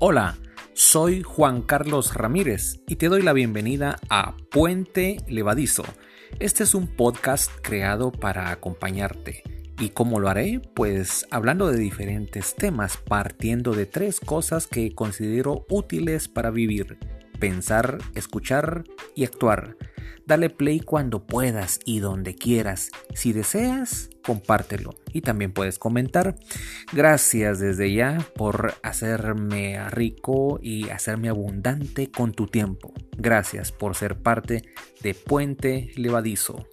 Hola, soy Juan Carlos Ramírez y te doy la bienvenida a Puente Levadizo. Este es un podcast creado para acompañarte. ¿Y cómo lo haré? Pues hablando de diferentes temas, partiendo de tres cosas que considero útiles para vivir. Pensar, escuchar y actuar. Dale play cuando puedas y donde quieras. Si deseas, compártelo y también puedes comentar. Gracias desde ya por hacerme rico y hacerme abundante con tu tiempo. Gracias por ser parte de Puente Levadizo.